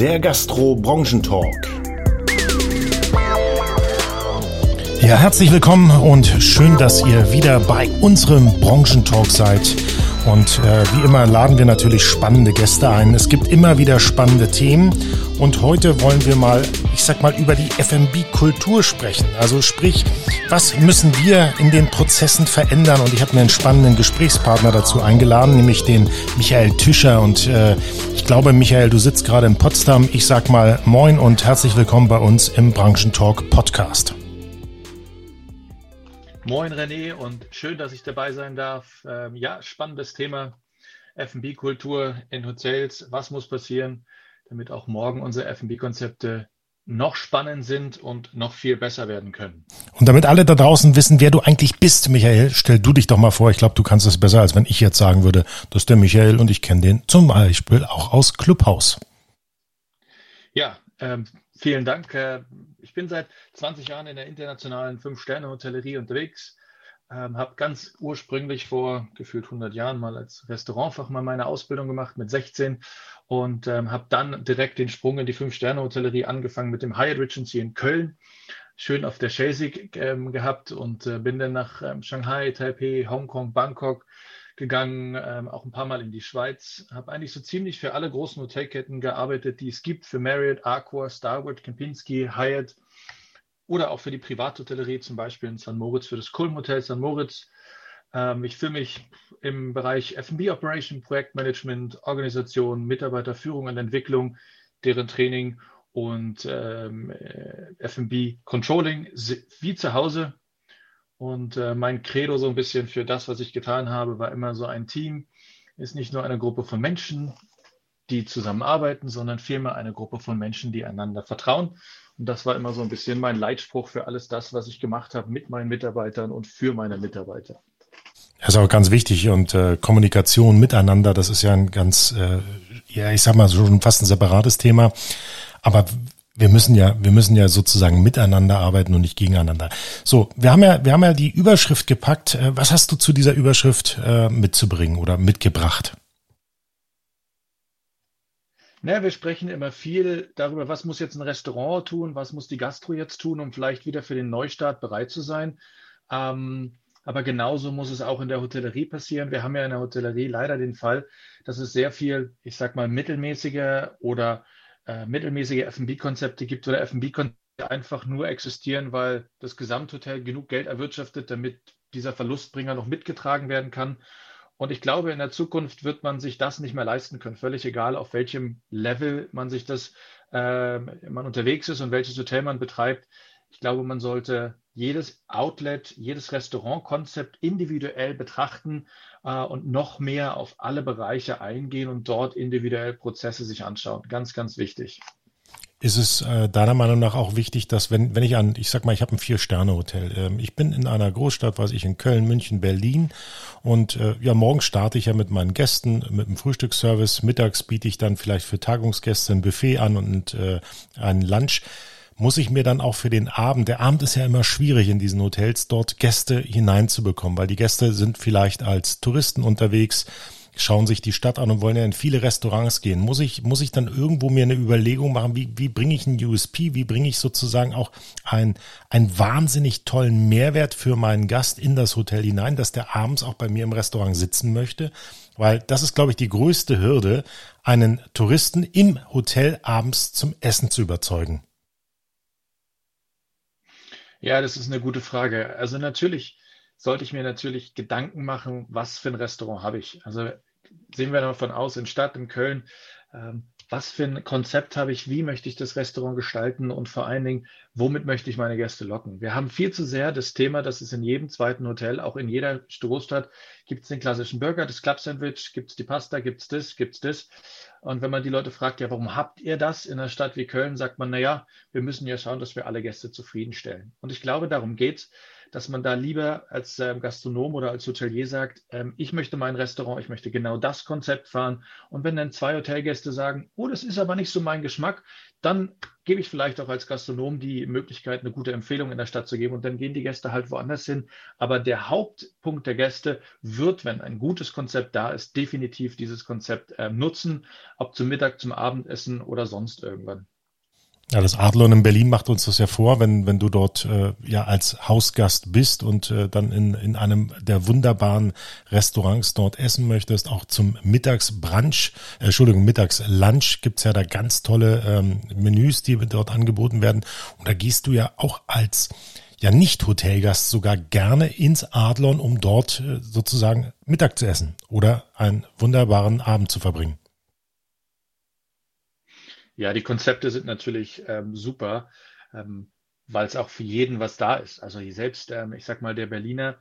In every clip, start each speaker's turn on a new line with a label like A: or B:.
A: der Gastro-Branchentalk.
B: Ja, herzlich willkommen und schön, dass ihr wieder bei unserem Branchentalk seid. Und äh, wie immer laden wir natürlich spannende Gäste ein. Es gibt immer wieder spannende Themen. Und heute wollen wir mal, ich sag mal, über die FMB-Kultur sprechen. Also sprich, was müssen wir in den Prozessen verändern? Und ich habe mir einen spannenden Gesprächspartner dazu eingeladen, nämlich den Michael Tischer. Und äh, ich glaube, Michael, du sitzt gerade in Potsdam. Ich sag mal Moin und herzlich willkommen bei uns im Branchentalk Podcast.
C: Moin René und schön, dass ich dabei sein darf. Ähm, ja, spannendes Thema. FB-Kultur in Hotels. Was muss passieren, damit auch morgen unsere FB-Konzepte noch spannend sind und noch viel besser werden können.
B: Und damit alle da draußen wissen, wer du eigentlich bist, Michael, stell du dich doch mal vor. Ich glaube, du kannst es besser, als wenn ich jetzt sagen würde, das ist der Michael und ich kenne den zum Beispiel auch aus Clubhaus.
C: Ja, ähm, vielen Dank. Äh, ich bin seit 20 Jahren in der internationalen Fünf-Sterne-Hotellerie unterwegs. Ähm, habe ganz ursprünglich vor gefühlt 100 Jahren mal als Restaurantfachmann meine Ausbildung gemacht mit 16 und ähm, habe dann direkt den Sprung in die Fünf-Sterne-Hotellerie angefangen mit dem Hyatt Regency in Köln. Schön auf der Chasey ähm, gehabt und äh, bin dann nach ähm, Shanghai, Taipei, Hongkong, Bangkok gegangen, ähm, auch ein paar Mal in die Schweiz. Habe eigentlich so ziemlich für alle großen Hotelketten gearbeitet, die es gibt, für Marriott, Accor, Starwood, Kempinski, Hyatt oder auch für die Privathotellerie, zum Beispiel in St. Moritz für das Kulm Hotel St. Moritz. Ähm, ich fühle mich im Bereich F&B Operation, Projektmanagement, Organisation, Mitarbeiterführung und Entwicklung, deren Training und ähm, äh, F&B Controlling wie zu Hause. Und äh, mein Credo so ein bisschen für das, was ich getan habe, war immer so ein Team ist nicht nur eine Gruppe von Menschen, die zusammenarbeiten, sondern vielmehr eine Gruppe von Menschen, die einander vertrauen und das war immer so ein bisschen mein Leitspruch für alles das, was ich gemacht habe mit meinen Mitarbeitern und für meine Mitarbeiter.
B: Das ist auch ganz wichtig und äh, Kommunikation miteinander, das ist ja ein ganz, äh, ja, ich sag mal schon fast ein separates Thema. Aber wir müssen ja, wir müssen ja sozusagen miteinander arbeiten und nicht gegeneinander. So, wir haben ja, wir haben ja die Überschrift gepackt. Äh, was hast du zu dieser Überschrift äh, mitzubringen oder mitgebracht?
C: Naja, wir sprechen immer viel darüber, was muss jetzt ein Restaurant tun, was muss die Gastro jetzt tun, um vielleicht wieder für den Neustart bereit zu sein. Ähm, aber genauso muss es auch in der Hotellerie passieren. Wir haben ja in der Hotellerie leider den Fall, dass es sehr viel, ich sag mal, mittelmäßige oder äh, mittelmäßige F&B-Konzepte gibt oder F&B-Konzepte einfach nur existieren, weil das Gesamthotel genug Geld erwirtschaftet, damit dieser Verlustbringer noch mitgetragen werden kann. Und ich glaube, in der Zukunft wird man sich das nicht mehr leisten können. Völlig egal, auf welchem Level man sich das, äh, man unterwegs ist und welches Hotel man betreibt. Ich glaube, man sollte jedes Outlet, jedes Restaurantkonzept individuell betrachten äh, und noch mehr auf alle Bereiche eingehen und dort individuell Prozesse sich anschauen. Ganz, ganz wichtig.
B: Ist es äh, deiner Meinung nach auch wichtig, dass wenn, wenn ich an, ich sag mal, ich habe ein Vier-Sterne-Hotel, ähm, ich bin in einer Großstadt, weiß ich, in Köln, München, Berlin und äh, ja, morgen starte ich ja mit meinen Gästen, mit dem Frühstücksservice, mittags biete ich dann vielleicht für Tagungsgäste ein Buffet an und äh, einen Lunch. Muss ich mir dann auch für den Abend, der Abend ist ja immer schwierig in diesen Hotels, dort Gäste hineinzubekommen, weil die Gäste sind vielleicht als Touristen unterwegs, schauen sich die Stadt an und wollen ja in viele Restaurants gehen. Muss ich, muss ich dann irgendwo mir eine Überlegung machen, wie, wie bringe ich einen USP, wie bringe ich sozusagen auch einen, einen wahnsinnig tollen Mehrwert für meinen Gast in das Hotel hinein, dass der abends auch bei mir im Restaurant sitzen möchte? Weil das ist, glaube ich, die größte Hürde, einen Touristen im Hotel abends zum Essen zu überzeugen.
C: Ja, das ist eine gute Frage. Also natürlich sollte ich mir natürlich Gedanken machen, was für ein Restaurant habe ich. Also sehen wir davon aus, in Stadt, in Köln, ähm, was für ein Konzept habe ich, wie möchte ich das Restaurant gestalten? Und vor allen Dingen, womit möchte ich meine Gäste locken. Wir haben viel zu sehr das Thema, dass es in jedem zweiten Hotel, auch in jeder Großstadt, gibt es den klassischen Burger, das Club-Sandwich, gibt es die Pasta, gibt es das, gibt es das. Und wenn man die Leute fragt, ja, warum habt ihr das in einer Stadt wie Köln, sagt man, naja, wir müssen ja schauen, dass wir alle Gäste zufriedenstellen. Und ich glaube, darum geht es dass man da lieber als ähm, Gastronom oder als Hotelier sagt, ähm, ich möchte mein Restaurant, ich möchte genau das Konzept fahren. Und wenn dann zwei Hotelgäste sagen, oh, das ist aber nicht so mein Geschmack, dann gebe ich vielleicht auch als Gastronom die Möglichkeit, eine gute Empfehlung in der Stadt zu geben und dann gehen die Gäste halt woanders hin. Aber der Hauptpunkt der Gäste wird, wenn ein gutes Konzept da ist, definitiv dieses Konzept äh, nutzen, ob zum Mittag, zum Abendessen oder sonst irgendwann.
B: Ja, das Adlon in Berlin macht uns das ja vor, wenn, wenn du dort äh, ja als Hausgast bist und äh, dann in, in einem der wunderbaren Restaurants dort essen möchtest, auch zum Mittagsbrunch, äh, Entschuldigung, Mittagslunch gibt's ja da ganz tolle ähm, Menüs, die dort angeboten werden. Und da gehst du ja auch als ja nicht Hotelgast sogar gerne ins Adlon, um dort äh, sozusagen Mittag zu essen oder einen wunderbaren Abend zu verbringen.
C: Ja, die Konzepte sind natürlich ähm, super, ähm, weil es auch für jeden was da ist. Also selbst, ähm, ich sag mal, der Berliner,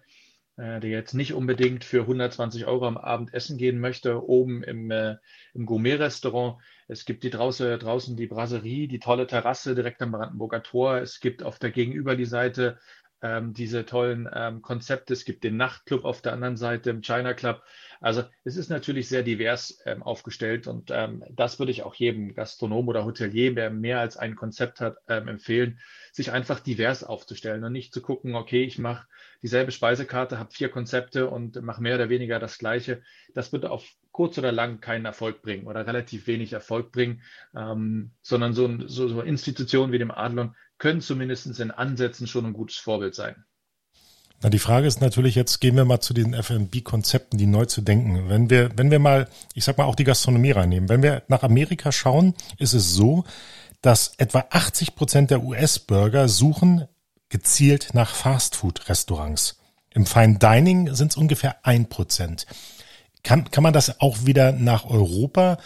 C: äh, der jetzt nicht unbedingt für 120 Euro am Abend essen gehen möchte, oben im, äh, im Gourmet-Restaurant. Es gibt die draußen, draußen die Brasserie, die tolle Terrasse direkt am Brandenburger Tor. Es gibt auf der Gegenüber die Seite ähm, diese tollen ähm, Konzepte. Es gibt den Nachtclub auf der anderen Seite, im China Club. Also es ist natürlich sehr divers ähm, aufgestellt und ähm, das würde ich auch jedem Gastronom oder Hotelier, der mehr als ein Konzept hat, ähm, empfehlen, sich einfach divers aufzustellen und nicht zu gucken, okay, ich mache dieselbe Speisekarte, habe vier Konzepte und mache mehr oder weniger das Gleiche. Das wird auf kurz oder lang keinen Erfolg bringen oder relativ wenig Erfolg bringen, ähm, sondern so, so, so Institutionen wie dem Adlon können zumindest in Ansätzen schon ein gutes Vorbild sein.
B: Na, die Frage ist natürlich, jetzt gehen wir mal zu den F&B-Konzepten, die neu zu denken. Wenn wir, wenn wir mal, ich sag mal, auch die Gastronomie reinnehmen. Wenn wir nach Amerika schauen, ist es so, dass etwa 80 Prozent der US-Bürger suchen gezielt nach Fastfood-Restaurants. Im Fine Dining sind es ungefähr ein Prozent. Kann, kann man das auch wieder nach Europa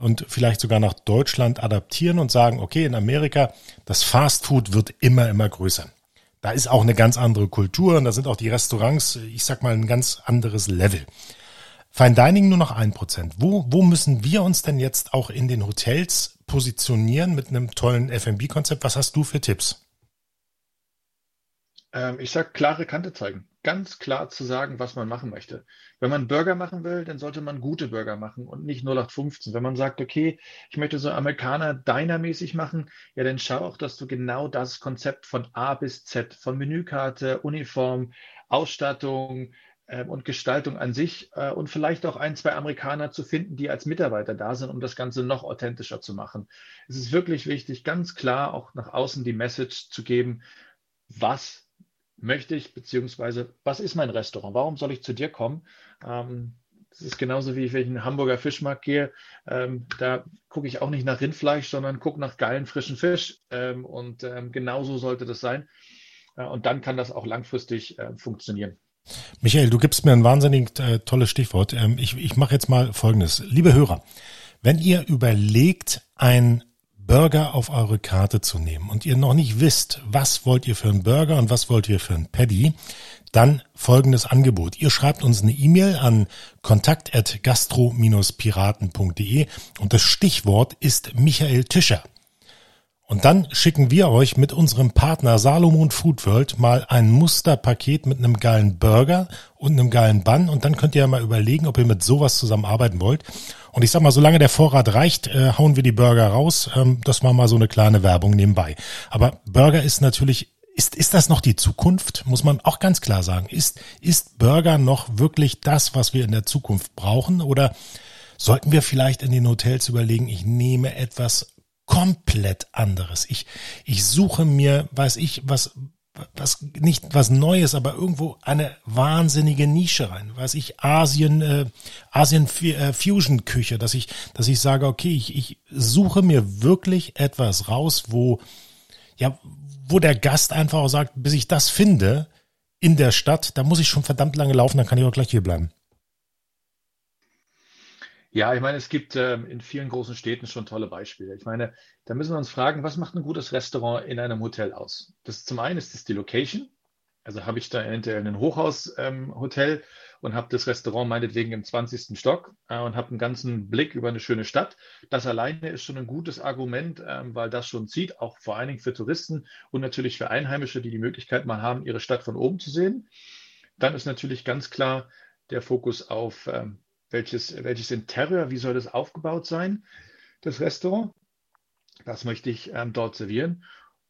B: und vielleicht sogar nach Deutschland adaptieren und sagen, okay, in Amerika, das Fastfood wird immer, immer größer. Da ist auch eine ganz andere Kultur und da sind auch die Restaurants, ich sag mal, ein ganz anderes Level. Fine Dining nur noch ein Prozent. Wo, wo müssen wir uns denn jetzt auch in den Hotels positionieren mit einem tollen F&B-Konzept? Was hast du für Tipps?
C: Ähm, ich sag klare Kante zeigen ganz klar zu sagen, was man machen möchte. Wenn man Burger machen will, dann sollte man gute Burger machen und nicht 0815. Wenn man sagt, okay, ich möchte so Amerikaner Diner-mäßig machen, ja, dann schau auch, dass du genau das Konzept von A bis Z, von Menükarte, Uniform, Ausstattung äh, und Gestaltung an sich äh, und vielleicht auch ein, zwei Amerikaner zu finden, die als Mitarbeiter da sind, um das Ganze noch authentischer zu machen. Es ist wirklich wichtig, ganz klar auch nach außen die Message zu geben, was möchte ich, beziehungsweise was ist mein Restaurant? Warum soll ich zu dir kommen? Ähm, das ist genauso wie wenn ich in den Hamburger Fischmarkt gehe. Ähm, da gucke ich auch nicht nach Rindfleisch, sondern gucke nach geilen frischen Fisch. Ähm, und ähm, genauso sollte das sein. Äh, und dann kann das auch langfristig äh, funktionieren.
B: Michael, du gibst mir ein wahnsinnig äh, tolles Stichwort. Ähm, ich ich mache jetzt mal Folgendes. Liebe Hörer, wenn ihr überlegt, ein Burger auf eure Karte zu nehmen und ihr noch nicht wisst, was wollt ihr für einen Burger und was wollt ihr für einen Paddy, dann folgendes Angebot. Ihr schreibt uns eine E-Mail an kontakt@gastro-piraten.de und das Stichwort ist Michael Tischer. Und dann schicken wir euch mit unserem Partner Salomon Food World mal ein Musterpaket mit einem geilen Burger und einem geilen Bun. Und dann könnt ihr ja mal überlegen, ob ihr mit sowas zusammenarbeiten wollt. Und ich sag mal, solange der Vorrat reicht, äh, hauen wir die Burger raus. Ähm, das war mal so eine kleine Werbung nebenbei. Aber Burger ist natürlich ist, ist das noch die Zukunft? Muss man auch ganz klar sagen. Ist, ist Burger noch wirklich das, was wir in der Zukunft brauchen? Oder sollten wir vielleicht in den Hotels überlegen, ich nehme etwas komplett anderes. Ich, ich suche mir, weiß ich, was, was nicht was Neues, aber irgendwo eine wahnsinnige Nische rein. Weiß ich, Asien, äh, Asien äh, Fusion Küche, dass ich, dass ich sage, okay, ich, ich suche mir wirklich etwas raus, wo, ja, wo der Gast einfach auch sagt, bis ich das finde in der Stadt, da muss ich schon verdammt lange laufen, dann kann ich auch gleich hier bleiben.
C: Ja, ich meine, es gibt ähm, in vielen großen Städten schon tolle Beispiele. Ich meine, da müssen wir uns fragen, was macht ein gutes Restaurant in einem Hotel aus? Das zum einen ist es die Location. Also habe ich da eventuell ein Hochhaushotel ähm, und habe das Restaurant meinetwegen im 20. Stock äh, und habe einen ganzen Blick über eine schöne Stadt. Das alleine ist schon ein gutes Argument, ähm, weil das schon zieht, auch vor allen Dingen für Touristen und natürlich für Einheimische, die die Möglichkeit mal haben, ihre Stadt von oben zu sehen. Dann ist natürlich ganz klar der Fokus auf ähm, welches, welches Interieur, wie soll das aufgebaut sein, das Restaurant. Das möchte ich ähm, dort servieren.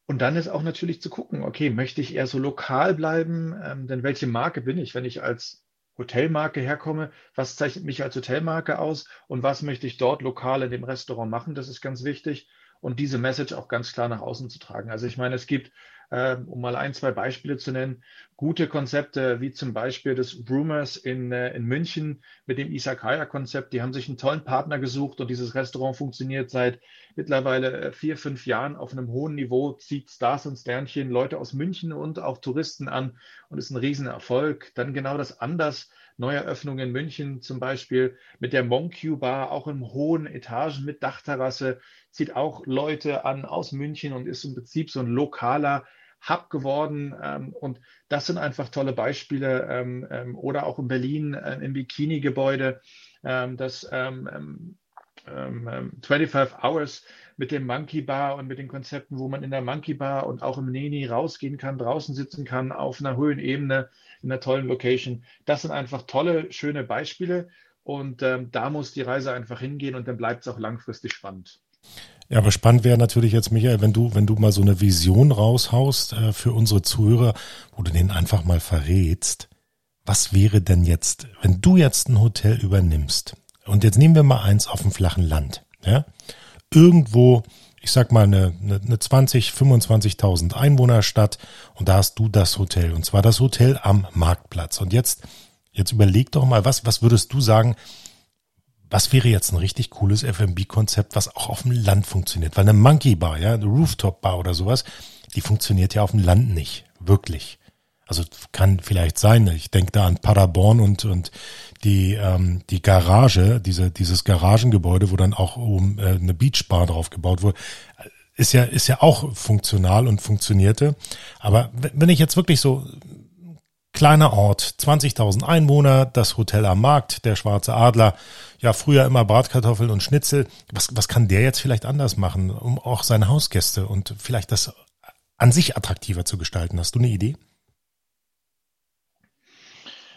C: Und dann ist auch natürlich zu gucken, okay, möchte ich eher so lokal bleiben? Ähm, denn welche Marke bin ich? Wenn ich als Hotelmarke herkomme, was zeichnet mich als Hotelmarke aus und was möchte ich dort lokal in dem Restaurant machen? Das ist ganz wichtig. Und diese Message auch ganz klar nach außen zu tragen. Also ich meine, es gibt um mal ein, zwei Beispiele zu nennen, gute Konzepte wie zum Beispiel das Rumors in, äh, in München mit dem Isakaya-Konzept. Die haben sich einen tollen Partner gesucht und dieses Restaurant funktioniert seit mittlerweile äh, vier, fünf Jahren auf einem hohen Niveau, zieht Stars und Sternchen, Leute aus München und auch Touristen an und ist ein Riesenerfolg. Dann genau das anders. Neueröffnung in München zum Beispiel mit der Monq Bar, auch in hohen Etagen mit Dachterrasse, zieht auch Leute an aus München und ist im Prinzip so ein lokaler Hub geworden. Ähm, und das sind einfach tolle Beispiele. Ähm, ähm, oder auch in Berlin äh, im Bikini-Gebäude, das 25 Hours mit dem Monkey Bar und mit den Konzepten, wo man in der Monkey Bar und auch im Neni rausgehen kann, draußen sitzen kann, auf einer hohen Ebene, in einer tollen Location. Das sind einfach tolle, schöne Beispiele. Und ähm, da muss die Reise einfach hingehen und dann bleibt es auch langfristig spannend.
B: Ja, aber spannend wäre natürlich jetzt, Michael, wenn du, wenn du mal so eine Vision raushaust äh, für unsere Zuhörer, wo du denen einfach mal verrätst, was wäre denn jetzt, wenn du jetzt ein Hotel übernimmst? Und jetzt nehmen wir mal eins auf dem flachen Land, ja? Irgendwo, ich sag mal eine, eine, eine 20, 25.000 Einwohnerstadt und da hast du das Hotel und zwar das Hotel am Marktplatz. Und jetzt, jetzt überleg doch mal, was, was würdest du sagen, was wäre jetzt ein richtig cooles F&B-Konzept, was auch auf dem Land funktioniert? Weil eine Monkey Bar, ja, eine Rooftop Bar oder sowas, die funktioniert ja auf dem Land nicht, wirklich. Also kann vielleicht sein. Ich denke da an Paderborn und und die ähm, die Garage, diese dieses Garagengebäude, wo dann auch oben äh, eine Beachbar drauf gebaut wurde, ist ja ist ja auch funktional und funktionierte. Aber wenn ich jetzt wirklich so Kleiner Ort, 20.000 Einwohner, das Hotel am Markt, der Schwarze Adler. Ja, früher immer Bratkartoffeln und Schnitzel. Was, was kann der jetzt vielleicht anders machen, um auch seine Hausgäste und vielleicht das an sich attraktiver zu gestalten? Hast du eine Idee?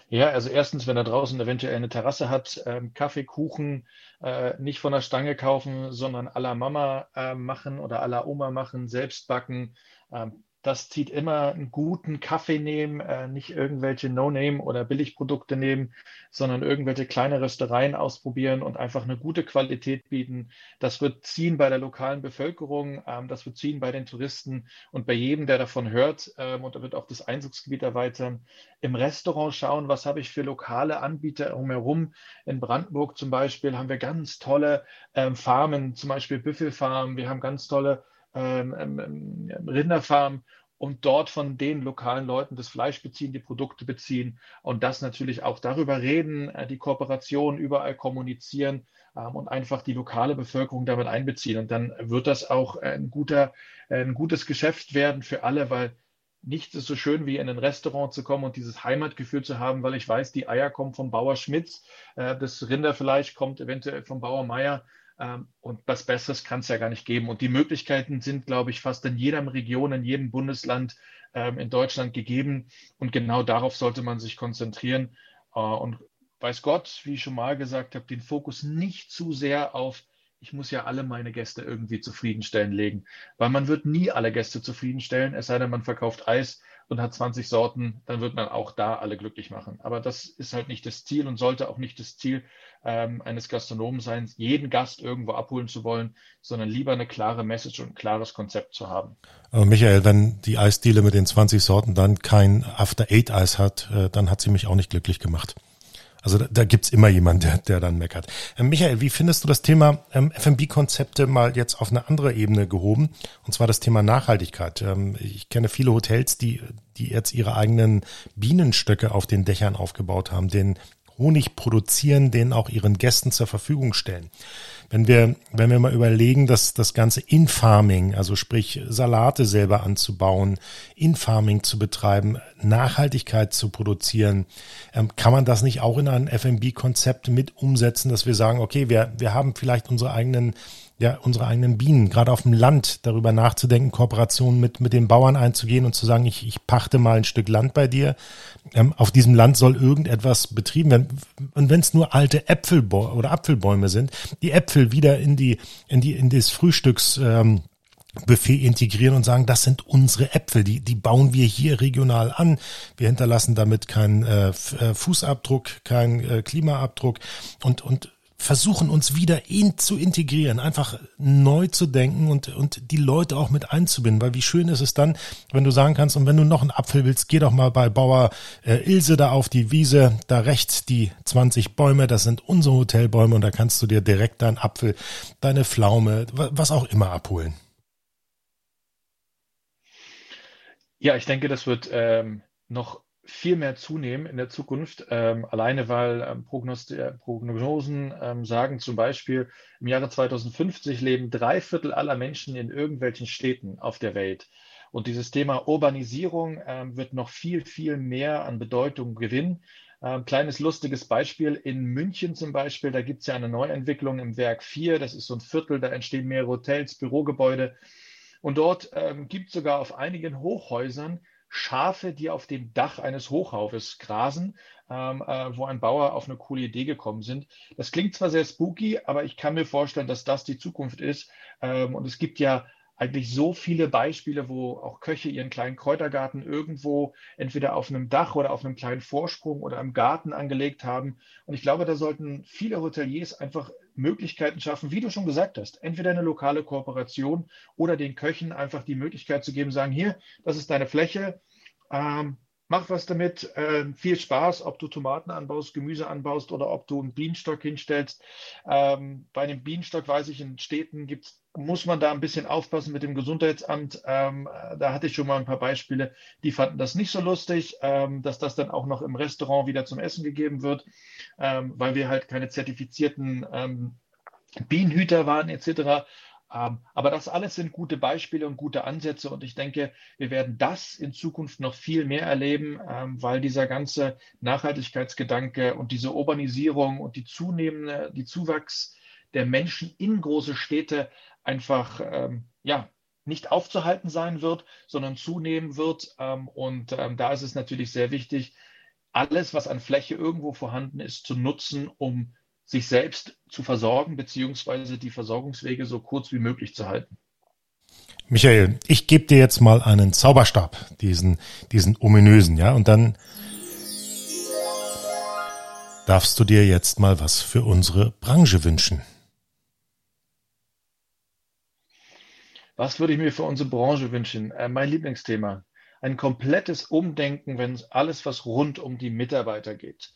C: Ja, also erstens, wenn er draußen eventuell eine Terrasse hat, ähm, Kaffee, Kuchen, äh, nicht von der Stange kaufen, sondern à la Mama äh, machen oder à la Oma machen, selbst backen. Ähm, das zieht immer einen guten Kaffee nehmen, äh, nicht irgendwelche No-Name oder Billigprodukte nehmen, sondern irgendwelche kleine Röstereien ausprobieren und einfach eine gute Qualität bieten. Das wird ziehen bei der lokalen Bevölkerung, ähm, das wird ziehen bei den Touristen und bei jedem, der davon hört ähm, und wird auch das Einzugsgebiet erweitern. Im Restaurant schauen, was habe ich für lokale Anbieter umherum. In Brandenburg zum Beispiel haben wir ganz tolle ähm, Farmen, zum Beispiel Büffelfarmen. Wir haben ganz tolle ähm, ähm, ähm, Rinderfarm und dort von den lokalen Leuten das Fleisch beziehen, die Produkte beziehen und das natürlich auch darüber reden, äh, die Kooperation überall kommunizieren ähm, und einfach die lokale Bevölkerung damit einbeziehen. Und dann wird das auch ein, guter, ein gutes Geschäft werden für alle, weil nichts ist so schön wie in ein Restaurant zu kommen und dieses Heimatgefühl zu haben, weil ich weiß, die Eier kommen vom Bauer Schmitz, äh, das Rinderfleisch kommt eventuell vom Bauer Meier und was Besseres kann es ja gar nicht geben. Und die Möglichkeiten sind, glaube ich, fast in jeder Region, in jedem Bundesland ähm, in Deutschland gegeben. Und genau darauf sollte man sich konzentrieren. Äh, und weiß Gott, wie ich schon mal gesagt habe, den Fokus nicht zu sehr auf ich muss ja alle meine Gäste irgendwie zufriedenstellen legen, weil man wird nie alle Gäste zufriedenstellen, es sei denn, man verkauft Eis und hat 20 Sorten, dann wird man auch da alle glücklich machen. Aber das ist halt nicht das Ziel und sollte auch nicht das Ziel ähm, eines Gastronomen sein, jeden Gast irgendwo abholen zu wollen, sondern lieber eine klare Message und ein klares Konzept zu haben.
B: Aber Michael, wenn die Eisdiele mit den 20 Sorten dann kein After-Eight-Eis hat, äh, dann hat sie mich auch nicht glücklich gemacht. Also da, da gibt's immer jemanden, der, der dann meckert. Ähm, Michael, wie findest du das Thema ähm, F&B-Konzepte mal jetzt auf eine andere Ebene gehoben? Und zwar das Thema Nachhaltigkeit. Ähm, ich kenne viele Hotels, die, die jetzt ihre eigenen Bienenstöcke auf den Dächern aufgebaut haben, den Honig produzieren, den auch ihren Gästen zur Verfügung stellen. wenn wir, wenn wir mal überlegen, dass das ganze In-Farming, also sprich Salate selber anzubauen, In-Farming zu betreiben, Nachhaltigkeit zu produzieren, ähm, kann man das nicht auch in ein FMB-Konzept mit umsetzen, dass wir sagen, okay, wir, wir haben vielleicht unsere eigenen ja, unsere eigenen Bienen, gerade auf dem Land, darüber nachzudenken, Kooperationen mit, mit den Bauern einzugehen und zu sagen, ich, ich pachte mal ein Stück Land bei dir. Ähm, auf diesem Land soll irgendetwas betrieben werden. Und wenn es nur alte Äpfelbäume oder Apfelbäume sind, die Äpfel wieder in die, in die, in das Frühstücks, ähm, Buffet integrieren und sagen, das sind unsere Äpfel, die, die bauen wir hier regional an. Wir hinterlassen damit keinen äh, äh Fußabdruck, keinen äh, Klimaabdruck und, und versuchen uns wieder in, zu integrieren, einfach neu zu denken und, und die Leute auch mit einzubinden, weil wie schön ist es dann, wenn du sagen kannst, und wenn du noch einen Apfel willst, geh doch mal bei Bauer äh, Ilse da auf die Wiese, da rechts die 20 Bäume, das sind unsere Hotelbäume und da kannst du dir direkt deinen Apfel, deine Pflaume, was auch immer abholen.
C: Ja, ich denke, das wird ähm, noch viel mehr zunehmen in der Zukunft, ähm, alleine weil ähm, äh, Prognosen ähm, sagen zum Beispiel, im Jahre 2050 leben drei Viertel aller Menschen in irgendwelchen Städten auf der Welt. Und dieses Thema Urbanisierung ähm, wird noch viel, viel mehr an Bedeutung gewinnen. Ähm, kleines lustiges Beispiel in München zum Beispiel, da gibt es ja eine Neuentwicklung im Werk 4, das ist so ein Viertel, da entstehen mehrere Hotels, Bürogebäude. Und dort ähm, gibt es sogar auf einigen Hochhäusern Schafe, die auf dem Dach eines Hochhaufes grasen, ähm, äh, wo ein Bauer auf eine coole Idee gekommen sind. Das klingt zwar sehr spooky, aber ich kann mir vorstellen, dass das die Zukunft ist. Ähm, und es gibt ja eigentlich so viele Beispiele, wo auch Köche ihren kleinen Kräutergarten irgendwo entweder auf einem Dach oder auf einem kleinen Vorsprung oder im Garten angelegt haben. Und ich glaube, da sollten viele Hoteliers einfach Möglichkeiten schaffen, wie du schon gesagt hast, entweder eine lokale Kooperation oder den Köchen einfach die Möglichkeit zu geben, sagen, hier, das ist deine Fläche, ähm, Mach was damit. Äh, viel Spaß, ob du Tomaten anbaust, Gemüse anbaust oder ob du einen Bienenstock hinstellst. Ähm, bei einem Bienenstock weiß ich, in Städten gibt's, muss man da ein bisschen aufpassen mit dem Gesundheitsamt. Ähm, da hatte ich schon mal ein paar Beispiele, die fanden das nicht so lustig, ähm, dass das dann auch noch im Restaurant wieder zum Essen gegeben wird, ähm, weil wir halt keine zertifizierten ähm, Bienenhüter waren etc. Ähm, aber das alles sind gute Beispiele und gute Ansätze und ich denke, wir werden das in Zukunft noch viel mehr erleben, ähm, weil dieser ganze Nachhaltigkeitsgedanke und diese Urbanisierung und die zunehmende, die Zuwachs der Menschen in große Städte einfach ähm, ja nicht aufzuhalten sein wird, sondern zunehmen wird. Und da ist es natürlich sehr wichtig, alles, was an Fläche irgendwo vorhanden ist, zu nutzen, um sich selbst zu versorgen, beziehungsweise die Versorgungswege so kurz wie möglich zu halten.
B: Michael, ich gebe dir jetzt mal einen Zauberstab, diesen, diesen ominösen, ja, und dann darfst du dir jetzt mal was für unsere Branche wünschen.
C: Was würde ich mir für unsere Branche wünschen? Äh, mein Lieblingsthema. Ein komplettes Umdenken, wenn es alles, was rund um die Mitarbeiter geht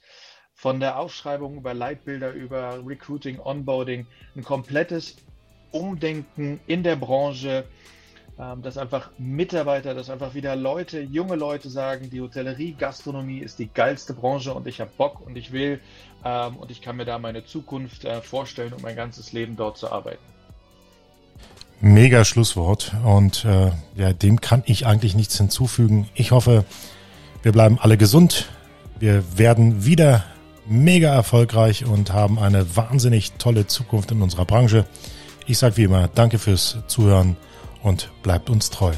C: von der Aufschreibung über Leitbilder, über Recruiting, Onboarding, ein komplettes Umdenken in der Branche, ähm, dass einfach Mitarbeiter, dass einfach wieder Leute, junge Leute sagen, die Hotellerie, Gastronomie ist die geilste Branche und ich habe Bock und ich will ähm, und ich kann mir da meine Zukunft äh, vorstellen und mein ganzes Leben dort zu arbeiten.
B: Mega Schlusswort und äh, ja, dem kann ich eigentlich nichts hinzufügen. Ich hoffe, wir bleiben alle gesund. Wir werden wieder mega erfolgreich und haben eine wahnsinnig tolle Zukunft in unserer Branche. Ich sage wie immer, danke fürs Zuhören und bleibt uns treu.